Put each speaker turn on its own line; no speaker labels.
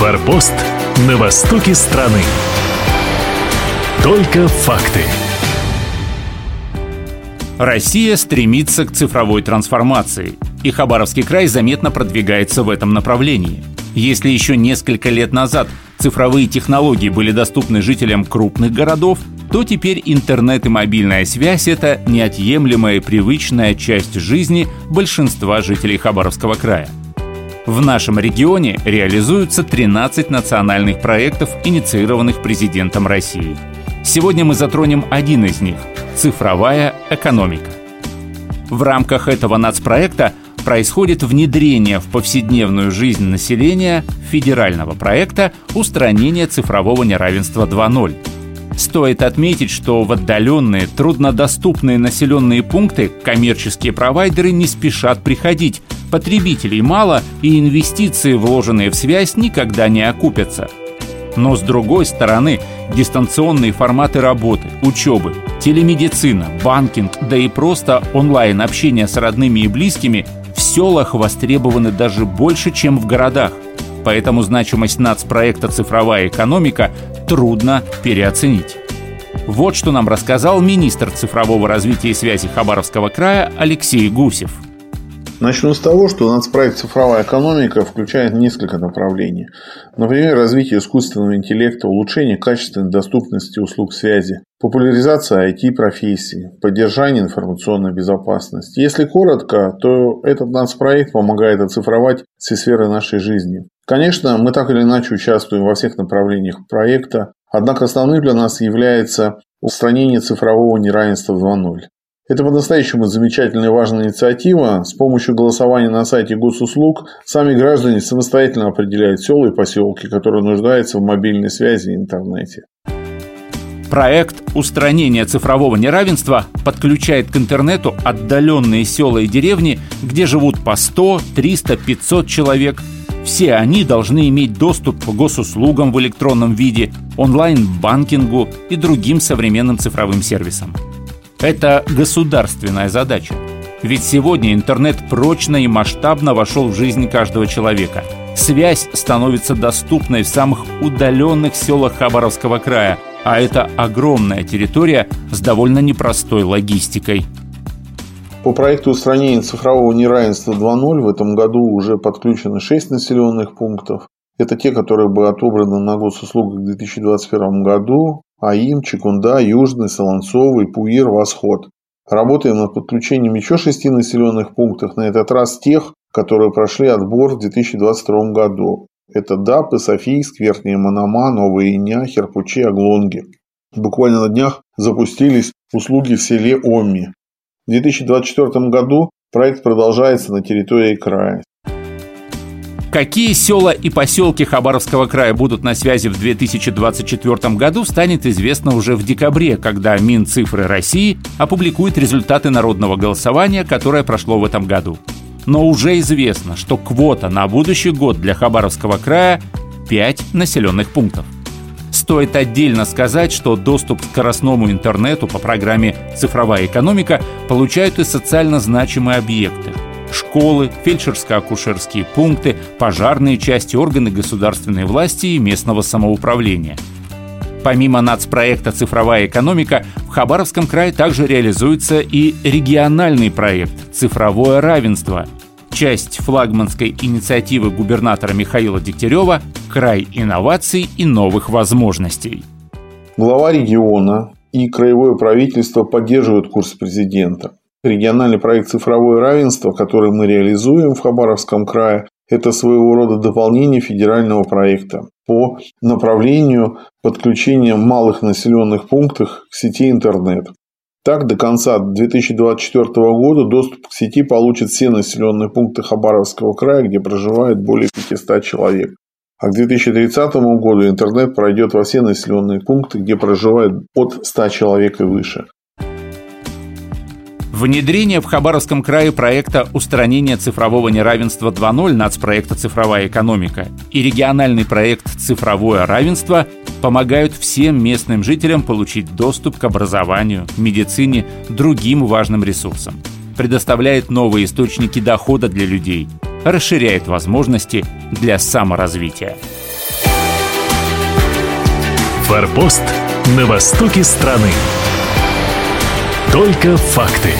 Форпост на востоке страны. Только факты.
Россия стремится к цифровой трансформации, и Хабаровский край заметно продвигается в этом направлении. Если еще несколько лет назад цифровые технологии были доступны жителям крупных городов, то теперь интернет и мобильная связь – это неотъемлемая и привычная часть жизни большинства жителей Хабаровского края. В нашем регионе реализуются 13 национальных проектов, инициированных президентом России. Сегодня мы затронем один из них – цифровая экономика. В рамках этого нацпроекта происходит внедрение в повседневную жизнь населения федерального проекта устранения цифрового неравенства 2.0. Стоит отметить, что в отдаленные, труднодоступные населенные пункты коммерческие провайдеры не спешат приходить. Потребителей мало, и инвестиции, вложенные в связь, никогда не окупятся. Но с другой стороны, дистанционные форматы работы, учебы, телемедицина, банкинг, да и просто онлайн-общение с родными и близкими в селах востребованы даже больше, чем в городах. Поэтому значимость нацпроекта «Цифровая экономика» трудно переоценить. Вот что нам рассказал министр цифрового развития и связи Хабаровского края Алексей Гусев –
Начну с того, что нацпроект «Цифровая экономика» включает несколько направлений. Например, развитие искусственного интеллекта, улучшение качественной доступности услуг связи, популяризация IT-профессий, поддержание информационной безопасности. Если коротко, то этот нацпроект помогает оцифровать все сферы нашей жизни. Конечно, мы так или иначе участвуем во всех направлениях проекта, однако основным для нас является устранение цифрового неравенства 2.0. Это по-настоящему замечательная и важная инициатива. С помощью голосования на сайте госуслуг сами граждане самостоятельно определяют села и поселки, которые нуждаются в мобильной связи и интернете.
Проект устранения цифрового неравенства подключает к интернету отдаленные села и деревни, где живут по 100, 300, 500 человек. Все они должны иметь доступ к госуслугам в электронном виде, онлайн-банкингу и другим современным цифровым сервисам. Это государственная задача. Ведь сегодня интернет прочно и масштабно вошел в жизнь каждого человека. Связь становится доступной в самых удаленных селах Хабаровского края, а это огромная территория с довольно непростой логистикой.
По проекту устранения цифрового неравенства 2.0 в этом году уже подключено 6 населенных пунктов. Это те, которые были отобраны на госуслугах в 2021 году. АИМ, Чекунда, Южный, Солонцовый, Пуир, Восход. Работаем над подключением еще шести населенных пунктов, на этот раз тех, которые прошли отбор в 2022 году. Это Дапы, Софийск, Верхняя Манама, Новые Иня, Херпучи, Оглонги. Буквально на днях запустились услуги в селе Оми. В 2024 году проект продолжается на территории края.
Какие села и поселки Хабаровского края будут на связи в 2024 году, станет известно уже в декабре, когда Минцифры России опубликует результаты народного голосования, которое прошло в этом году. Но уже известно, что квота на будущий год для Хабаровского края – 5 населенных пунктов. Стоит отдельно сказать, что доступ к скоростному интернету по программе «Цифровая экономика» получают и социально значимые объекты – школы, фельдшерско-акушерские пункты, пожарные части, органы государственной власти и местного самоуправления. Помимо нацпроекта «Цифровая экономика», в Хабаровском крае также реализуется и региональный проект «Цифровое равенство», часть флагманской инициативы губернатора Михаила Дегтярева «Край инноваций и новых возможностей».
Глава региона и краевое правительство поддерживают курс президента. Региональный проект «Цифровое равенство», который мы реализуем в Хабаровском крае, это своего рода дополнение федерального проекта по направлению подключения малых населенных пунктов к сети интернет. Так, до конца 2024 года доступ к сети получат все населенные пункты Хабаровского края, где проживает более 500 человек. А к 2030 году интернет пройдет во все населенные пункты, где проживает от 100 человек и выше.
Внедрение в Хабаровском крае проекта устранения цифрового неравенства 2.0 нацпроекта «Цифровая экономика» и региональный проект «Цифровое равенство» помогают всем местным жителям получить доступ к образованию, медицине, другим важным ресурсам. Предоставляет новые источники дохода для людей, расширяет возможности для саморазвития.
Форпост на востоке страны. Только факты.